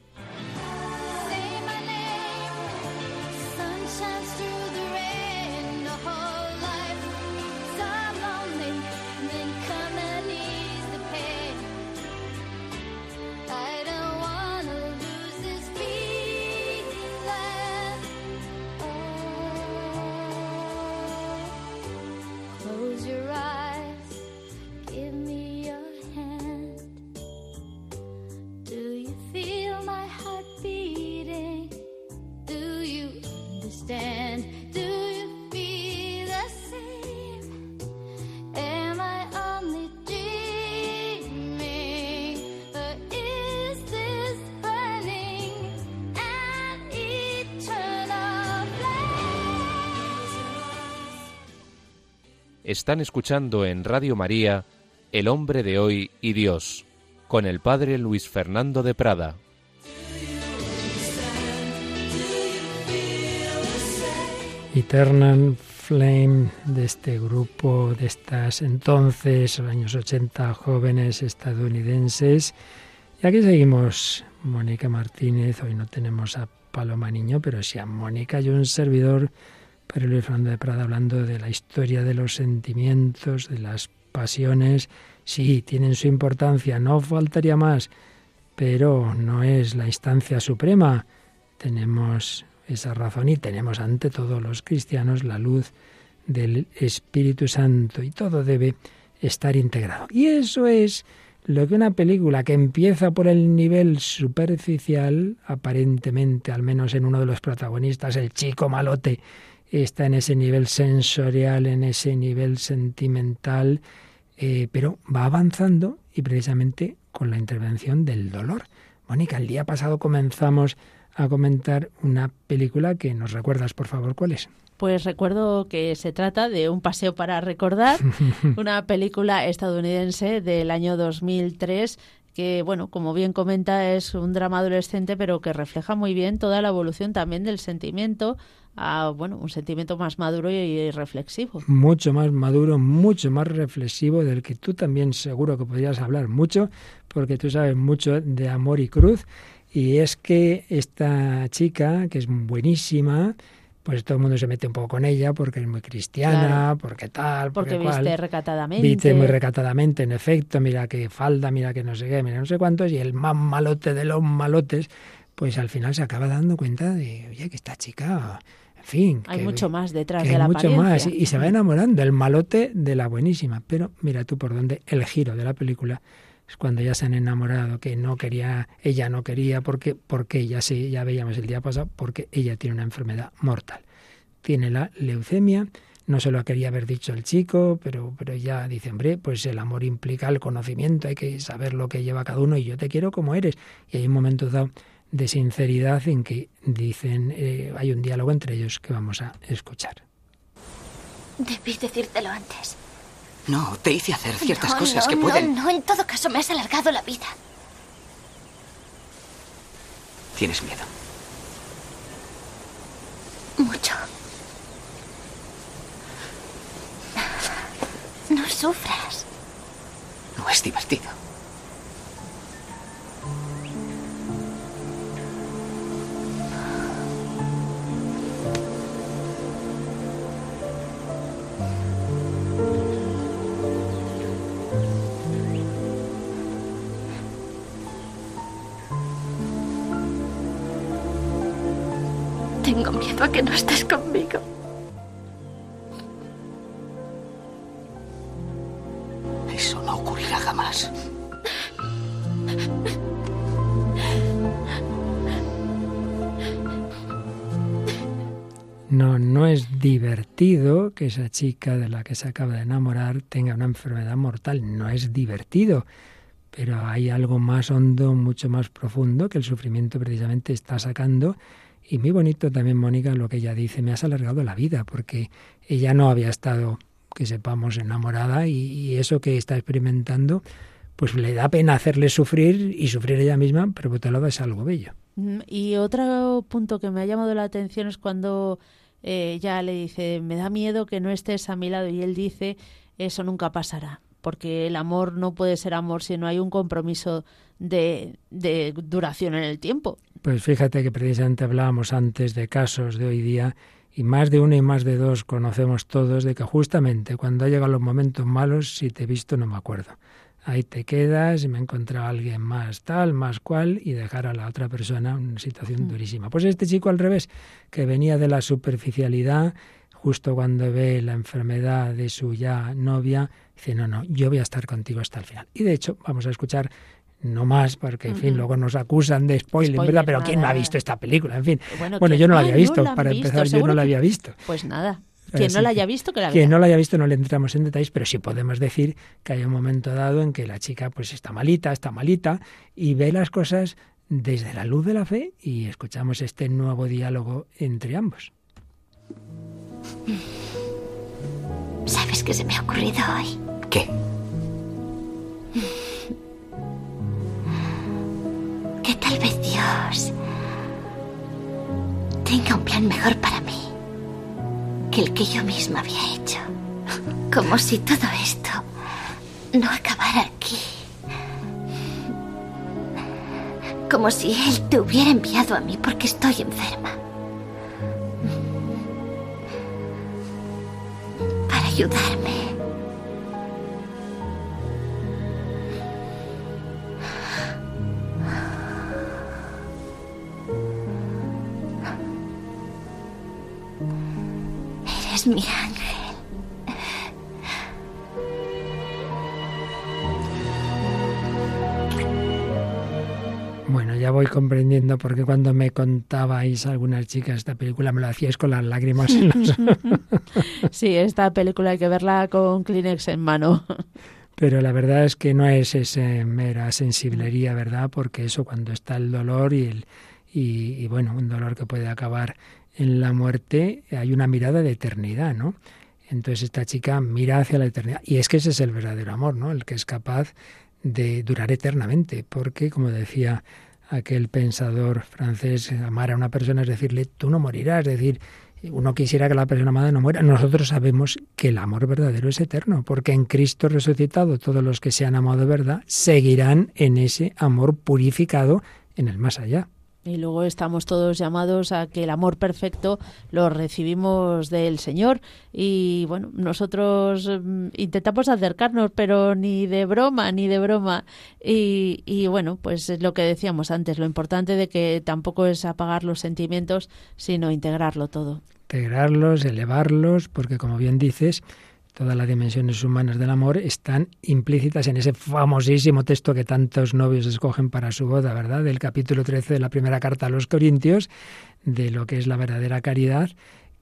Están escuchando en Radio María El hombre de hoy y Dios, con el Padre Luis Fernando de Prada. Eternal Flame de este grupo, de estas entonces, años 80, jóvenes estadounidenses. Y aquí seguimos, Mónica Martínez, hoy no tenemos a Paloma Niño, pero sí a Mónica y un servidor pero Luis Fernando de Prada hablando de la historia de los sentimientos, de las pasiones, sí, tienen su importancia, no faltaría más, pero no es la instancia suprema. Tenemos esa razón y tenemos ante todos los cristianos la luz del Espíritu Santo y todo debe estar integrado. Y eso es lo que una película que empieza por el nivel superficial, aparentemente, al menos en uno de los protagonistas, el chico malote, está en ese nivel sensorial, en ese nivel sentimental, eh, pero va avanzando y precisamente con la intervención del dolor. Mónica, el día pasado comenzamos a comentar una película que nos recuerdas, por favor, ¿cuál es? Pues recuerdo que se trata de Un paseo para recordar, una película estadounidense del año 2003 que, bueno, como bien comenta, es un drama adolescente, pero que refleja muy bien toda la evolución también del sentimiento a, bueno, un sentimiento más maduro y reflexivo. Mucho más maduro, mucho más reflexivo, del que tú también seguro que podrías hablar mucho, porque tú sabes mucho de amor y cruz. Y es que esta chica, que es buenísima, pues todo el mundo se mete un poco con ella porque es muy cristiana, porque tal, porque, porque viste recatadamente. Viste muy recatadamente, en efecto, mira que falda, mira que no sé qué, mira no sé cuántos, y el más malote de los malotes, pues al final se acaba dando cuenta de, oye, que esta chica, fin. Hay mucho más detrás de la Hay mucho más, y, se va enamorando del malote de la buenísima. Pero mira tú por dónde el giro de la película es cuando ya se han enamorado, que no quería, ella no quería, porque, porque ya sí, ya veíamos el día pasado, porque ella tiene una enfermedad mortal. Tiene la leucemia, no se lo quería haber dicho el chico, pero, pero ya dice, hombre, pues el amor implica el conocimiento, hay que saber lo que lleva cada uno y yo te quiero como eres. Y hay un momento dado de sinceridad en que dicen, eh, hay un diálogo entre ellos que vamos a escuchar. Debí decírtelo antes. No, te hice hacer ciertas cosas que pueden... No, no, en todo caso me has alargado la vida. ¿Tienes miedo? Mucho. No sufras. No es divertido. A que no estés conmigo. Eso no ocurrirá jamás. No, no es divertido que esa chica de la que se acaba de enamorar tenga una enfermedad mortal. No es divertido. Pero hay algo más hondo, mucho más profundo que el sufrimiento precisamente está sacando y muy bonito también, Mónica, lo que ella dice, me has alargado la vida, porque ella no había estado, que sepamos, enamorada y, eso que está experimentando, pues le da pena hacerle sufrir y sufrir ella misma, pero por otro lado es algo bello. Mm, y otro punto que me ha llamado la atención es cuando ella le dice, me da miedo que no estés a mi lado y él dice, eso nunca pasará, porque el amor no puede ser amor si no hay un compromiso de, de duración en el tiempo. Pues fíjate que precisamente hablábamos antes de casos de hoy día y más de uno y más de dos conocemos todos de que justamente cuando llegan los momentos malos, si te he visto no me acuerdo. Ahí te quedas y me he encontrado a alguien más tal, más cual y dejar a la otra persona en una situación mm. durísima. Pues este chico al revés, que venía de la superficialidad, justo cuando ve la enfermedad de su ya novia, dice, no, no, yo voy a estar contigo hasta el final. Y de hecho, vamos a escuchar no más, porque en fin, luego nos acusan de spoiler, ¿verdad? Pero ¿quién no ha visto esta película? En fin, bueno, yo no la había visto, para empezar yo no la había visto. Pues nada. Quien no la haya visto, que la. Quien no la haya visto no le entramos en detalles, pero sí podemos decir que hay un momento dado en que la chica pues está malita, está malita, y ve las cosas desde la luz de la fe y escuchamos este nuevo diálogo entre ambos. ¿Sabes qué se me ha ocurrido hoy? ¿Qué? Tal vez Dios tenga un plan mejor para mí que el que yo misma había hecho. Como si todo esto no acabara aquí. Como si Él te hubiera enviado a mí porque estoy enferma. Para ayudarme. Mi ángel. Bueno, ya voy comprendiendo porque cuando me contabais algunas chicas esta película me lo hacíais con las lágrimas en los Sí, esta película hay que verla con Kleenex en mano. Pero la verdad es que no es esa mera sensiblería, ¿verdad? Porque eso cuando está el dolor y el y, y bueno, un dolor que puede acabar en la muerte hay una mirada de eternidad, ¿no? Entonces esta chica mira hacia la eternidad. Y es que ese es el verdadero amor, ¿no? El que es capaz de durar eternamente. Porque, como decía aquel pensador francés, amar a una persona es decirle, tú no morirás. Es decir, uno quisiera que la persona amada no muera. Nosotros sabemos que el amor verdadero es eterno, porque en Cristo resucitado todos los que se han amado de verdad seguirán en ese amor purificado en el más allá. Y luego estamos todos llamados a que el amor perfecto lo recibimos del Señor. Y bueno, nosotros mm, intentamos acercarnos, pero ni de broma, ni de broma. Y, y bueno, pues es lo que decíamos antes, lo importante de que tampoco es apagar los sentimientos, sino integrarlo todo. Integrarlos, elevarlos, porque como bien dices, todas las dimensiones humanas del amor están implícitas en ese famosísimo texto que tantos novios escogen para su boda, ¿verdad? Del capítulo 13 de la primera carta a los Corintios, de lo que es la verdadera caridad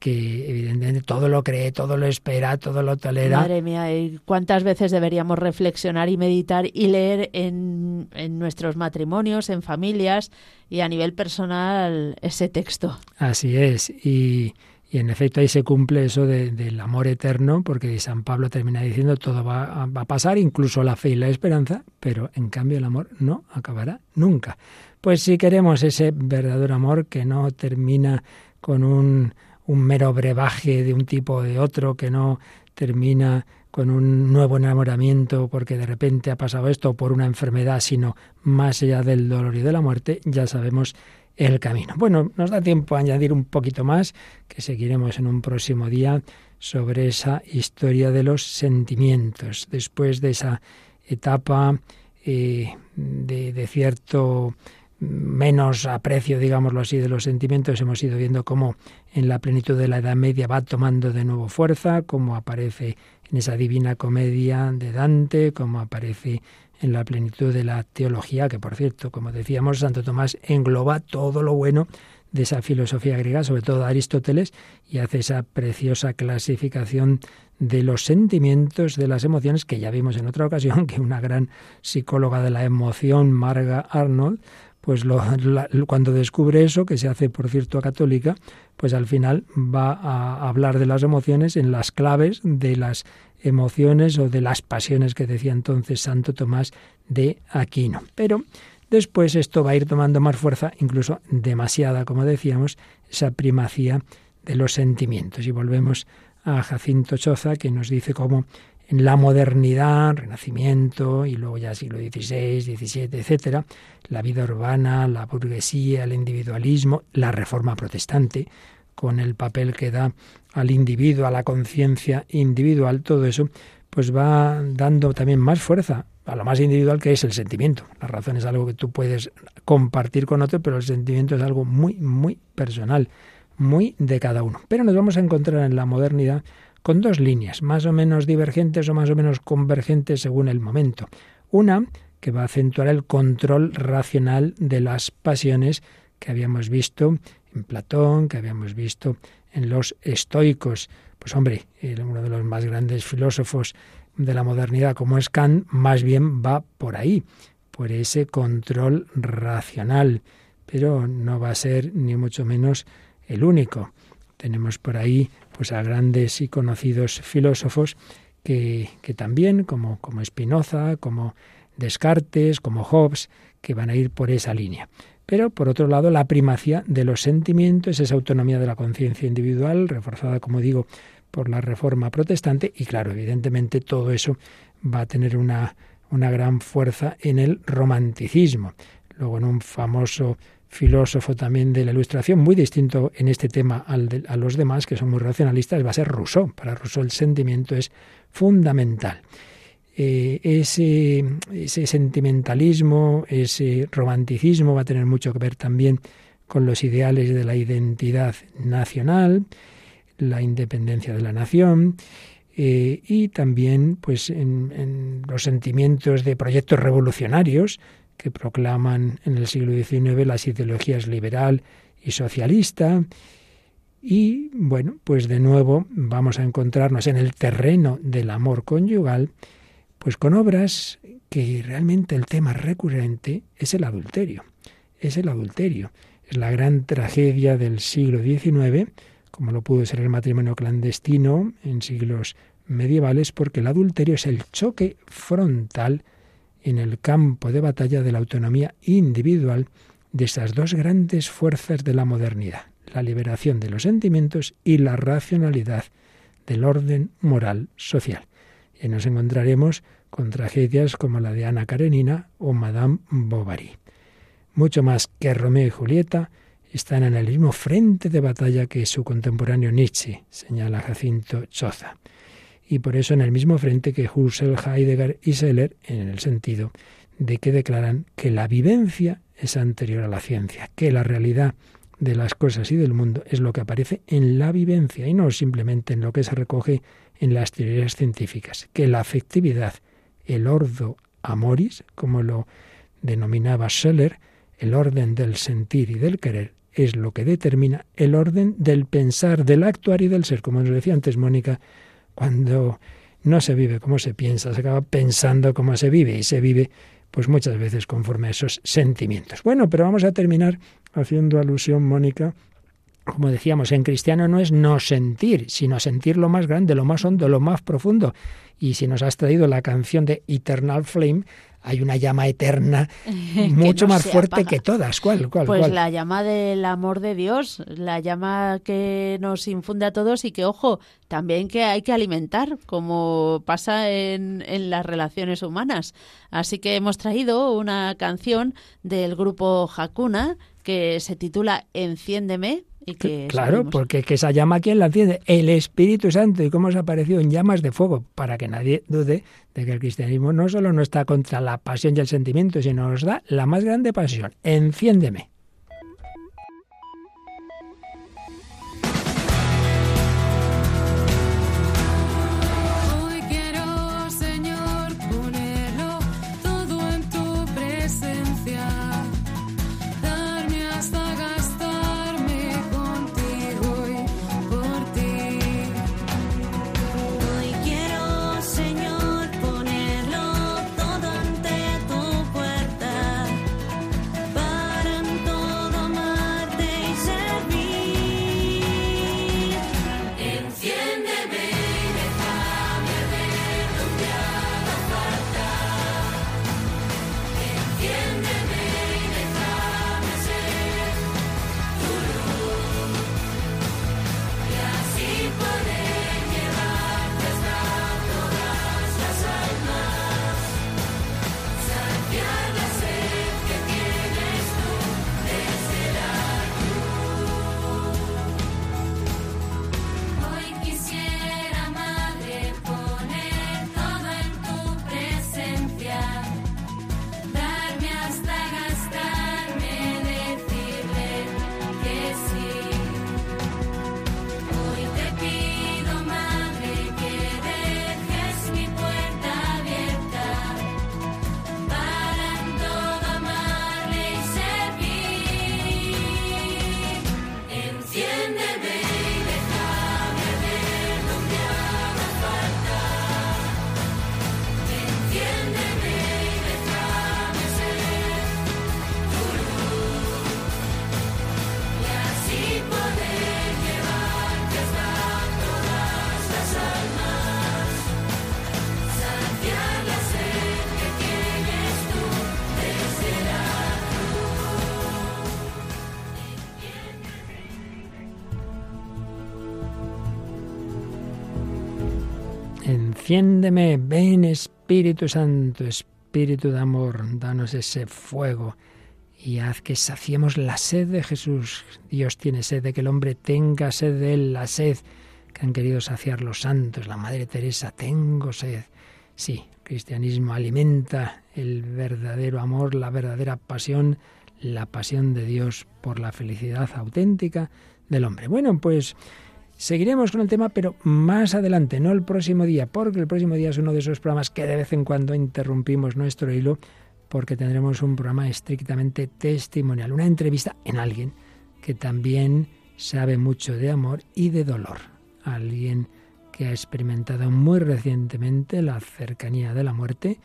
que evidentemente todo lo cree, todo lo espera, todo lo tolera. Madre mía, ¿cuántas veces deberíamos reflexionar y meditar y leer en, en, nuestros matrimonios, en familias y a nivel personal ese texto? Así es. Y, y en efecto ahí se cumple eso del amor eterno, porque San Pablo termina diciendo todo va, a pasar, incluso la fe y la esperanza, pero en cambio el amor no acabará nunca. Pues si queremos ese verdadero amor que no termina con un, un mero brebaje de un tipo o de otro, que no termina con un nuevo enamoramiento porque de repente ha pasado esto por una enfermedad, sino más allá del dolor y de la muerte, ya sabemos el camino. Bueno, nos da tiempo a añadir un poquito más, que seguiremos en un próximo día, sobre esa historia de los sentimientos. Después de esa etapa eh, de, de, cierto menos aprecio, digámoslo así, de los sentimientos, hemos ido viendo cómo en la plenitud de la Edad Media va tomando de nuevo fuerza, cómo aparece en esa divina comedia de Dante, cómo aparece en la plenitud de la teología, que por cierto, como decíamos, Santo Tomás engloba todo lo bueno de esa filosofía griega, sobre todo Aristóteles, y hace esa preciosa clasificación de los sentimientos, de las emociones, que ya vimos en otra ocasión que una gran psicóloga de la emoción, Marga Arnold, pues lo, cuando descubre eso, que se hace por cierto católica, pues al final va a hablar de las emociones en las claves de las emociones o de las pasiones que decía entonces Santo Tomás de Aquino. Pero después esto va a ir tomando más fuerza, incluso demasiada, como decíamos, esa primacía de los sentimientos. Y volvemos a Jacinto Choza, que nos dice cómo en la modernidad, Renacimiento y luego ya siglo XVI, XVII, etcétera, la vida urbana, la burguesía, el individualismo, la reforma protestante, con el papel que da al individuo, a la conciencia individual, todo eso, pues va dando también más fuerza a lo más individual que es el sentimiento. La razón es algo que tú puedes compartir con otro, pero el sentimiento es algo muy, muy personal, muy de cada uno. Pero nos vamos a encontrar en la modernidad con dos líneas, más o menos divergentes o más o menos convergentes según el momento. Una que va a acentuar el control racional de las pasiones que habíamos visto en Platón, que habíamos visto en los estoicos. Pues hombre, uno de los más grandes filósofos de la modernidad como es Kant, más bien va por ahí, por ese control racional, pero no va a ser ni mucho menos el único. Tenemos por ahí pues a grandes y conocidos filósofos que, que también, como, como Spinoza, como Descartes, como Hobbes, que van a ir por esa línea. Pero, por otro lado, la primacía de los sentimientos, esa autonomía de la conciencia individual, reforzada, como digo, por la reforma protestante y claro, evidentemente todo eso va a tener una, una gran fuerza en el romanticismo. Luego en un famoso filósofo también de la Ilustración, muy distinto en este tema a los demás, que son muy racionalistas, va a ser Rousseau. Para Rousseau el sentimiento es fundamental. Eh, ese, sentimentalismo, ese romanticismo va a tener mucho que ver también con los ideales de la identidad nacional, la independencia de la nación eh, y también pues en, los sentimientos de proyectos revolucionarios que proclaman en el siglo XIX las ideologías liberal y socialista. Y bueno, pues de nuevo vamos a encontrarnos en el terreno del amor conyugal, pues con obras que realmente el tema recurrente es el adulterio. Es el adulterio. Es la gran tragedia del siglo XIX como lo pudo ser el matrimonio clandestino en siglos medievales, porque el adulterio es el choque frontal en el campo de batalla de la autonomía individual de esas dos grandes fuerzas de la modernidad, la liberación de los sentimientos y la racionalidad del orden moral social. Y nos encontraremos con tragedias como la de Ana Karenina o Madame Bovary. Mucho más que Romeo y Julieta, están en el mismo frente de batalla que su contemporáneo Nietzsche, señala Jacinto Choza. Y por eso en el mismo frente que Husserl, Heidegger y Seller, en el sentido de que declaran que la vivencia es anterior a la ciencia, que la realidad de las cosas y del mundo es lo que aparece en la vivencia y no simplemente en lo que se recoge en las teorías científicas, que la afectividad, el ordo amoris, como lo denominaba Seller, el orden del sentir y del querer, es lo que determina el orden del pensar, del actuar y del ser. Como nos decía antes Mónica, cuando no se vive como se piensa, se acaba pensando como se vive y se vive pues muchas veces conforme a esos sentimientos. Bueno, pero vamos a terminar haciendo alusión, Mónica, como decíamos, en cristiano no es no sentir, sino sentir lo más grande, lo más hondo, lo más profundo. Y si nos has traído la canción de Eternal Flame, hay una llama eterna mucho más fuerte que todas. ¿Cuál? cuál pues la llama del amor de Dios, la llama que nos infunde a todos y que, ojo, también que hay que alimentar, como pasa en, en las relaciones humanas. Así que hemos traído una canción del grupo Hakuna que se titula Enciéndeme claro, porque que esa llama, ¿quién la enciende? El Espíritu Santo. ¿Y cómo se apareció en llamas de fuego? Para que nadie dude de que el cristianismo no solo no está contra la pasión y el sentimiento, sino nos da la más grande pasión. Enciéndeme. Enciéndeme, ven Espíritu Santo, Espíritu de amor, danos ese fuego y haz que saciemos la sed de Jesús. Dios tiene sed de que el hombre tenga sed de él, la sed que han querido saciar los santos, la Madre Teresa, tengo sed. Sí, el cristianismo alimenta el verdadero amor, la verdadera pasión, la pasión de Dios por la felicidad auténtica del hombre. Bueno, pues seguiremos con el tema, pero más adelante, no el próximo día, porque el próximo día es uno de esos programas que de vez en cuando interrumpimos nuestro hilo porque tendremos un programa estrictamente testimonial, una entrevista en alguien que también sabe mucho de amor y de dolor, alguien que ha experimentado muy recientemente la cercanía de la muerte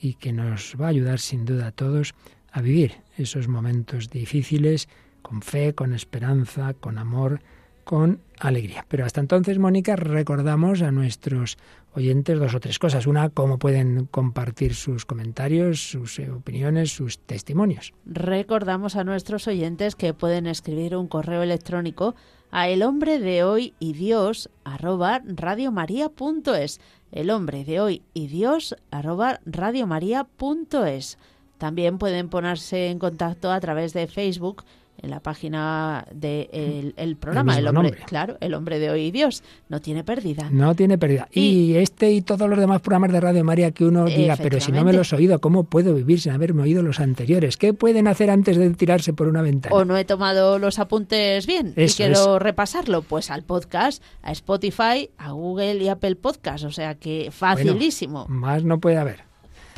y que nos va a ayudar sin duda a todos a vivir esos momentos difíciles con fe, con esperanza, con amor, con alegría. Pero hasta entonces, Mónica, recordamos a nuestros oyentes dos o tres cosas. Una, cómo pueden compartir sus comentarios, sus eh, opiniones, sus testimonios. Recordamos a nuestros oyentes que pueden escribir un correo electrónico a el hombre de hoy y Dios arroba radiomaria.es. El hombre de hoy y Dios arroba radiomaria.es. También pueden ponerse en contacto a través de Facebook en la página del el programa, el, hombre, claro, el hombre de hoy y Dios, no tiene pérdida. No tiene pérdida. Y, este y todos los demás programas de Radio María que uno diga, pero si no me los he oído, ¿cómo puedo vivir sin haberme oído los anteriores? ¿Qué pueden hacer antes de tirarse por una ventana? O no he tomado los apuntes bien y quiero repasarlo, pues al podcast, a Spotify, a Google y Apple Podcast, o sea que facilísimo. más no puede haber.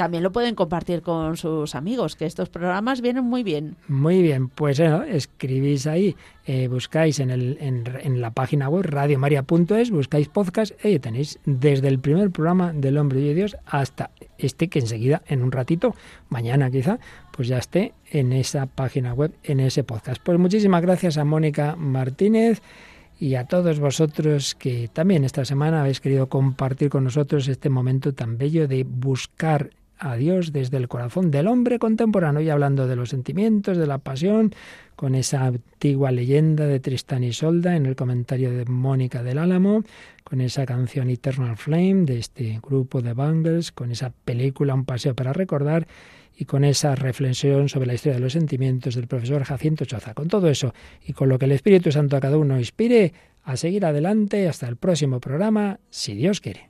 También lo pueden compartir con sus amigos, que estos programas vienen muy bien. Muy bien, pues escribís ahí, eh, buscáis en, el, en, la página web radiomaria.es, buscáis podcast y tenéis desde el primer programa del Hombre de Dios hasta este que enseguida, en un ratito, mañana quizá, pues ya esté en esa página web, en ese podcast. Pues muchísimas gracias a Mónica Martínez y a todos vosotros que también esta semana habéis querido compartir con nosotros este momento tan bello de buscar a Dios desde el corazón del hombre contemporáneo y hablando de los sentimientos, de la pasión, con esa antigua leyenda de Tristán y Solda en el comentario de Mónica del Álamo, con esa canción Eternal Flame de este grupo de Bangles, con esa película Un paseo para recordar y con esa reflexión sobre la historia de los sentimientos del profesor Jacinto Choza. Con todo eso y con lo que el Espíritu Santo a cada uno inspire, a seguir adelante hasta el próximo programa, si Dios quiere.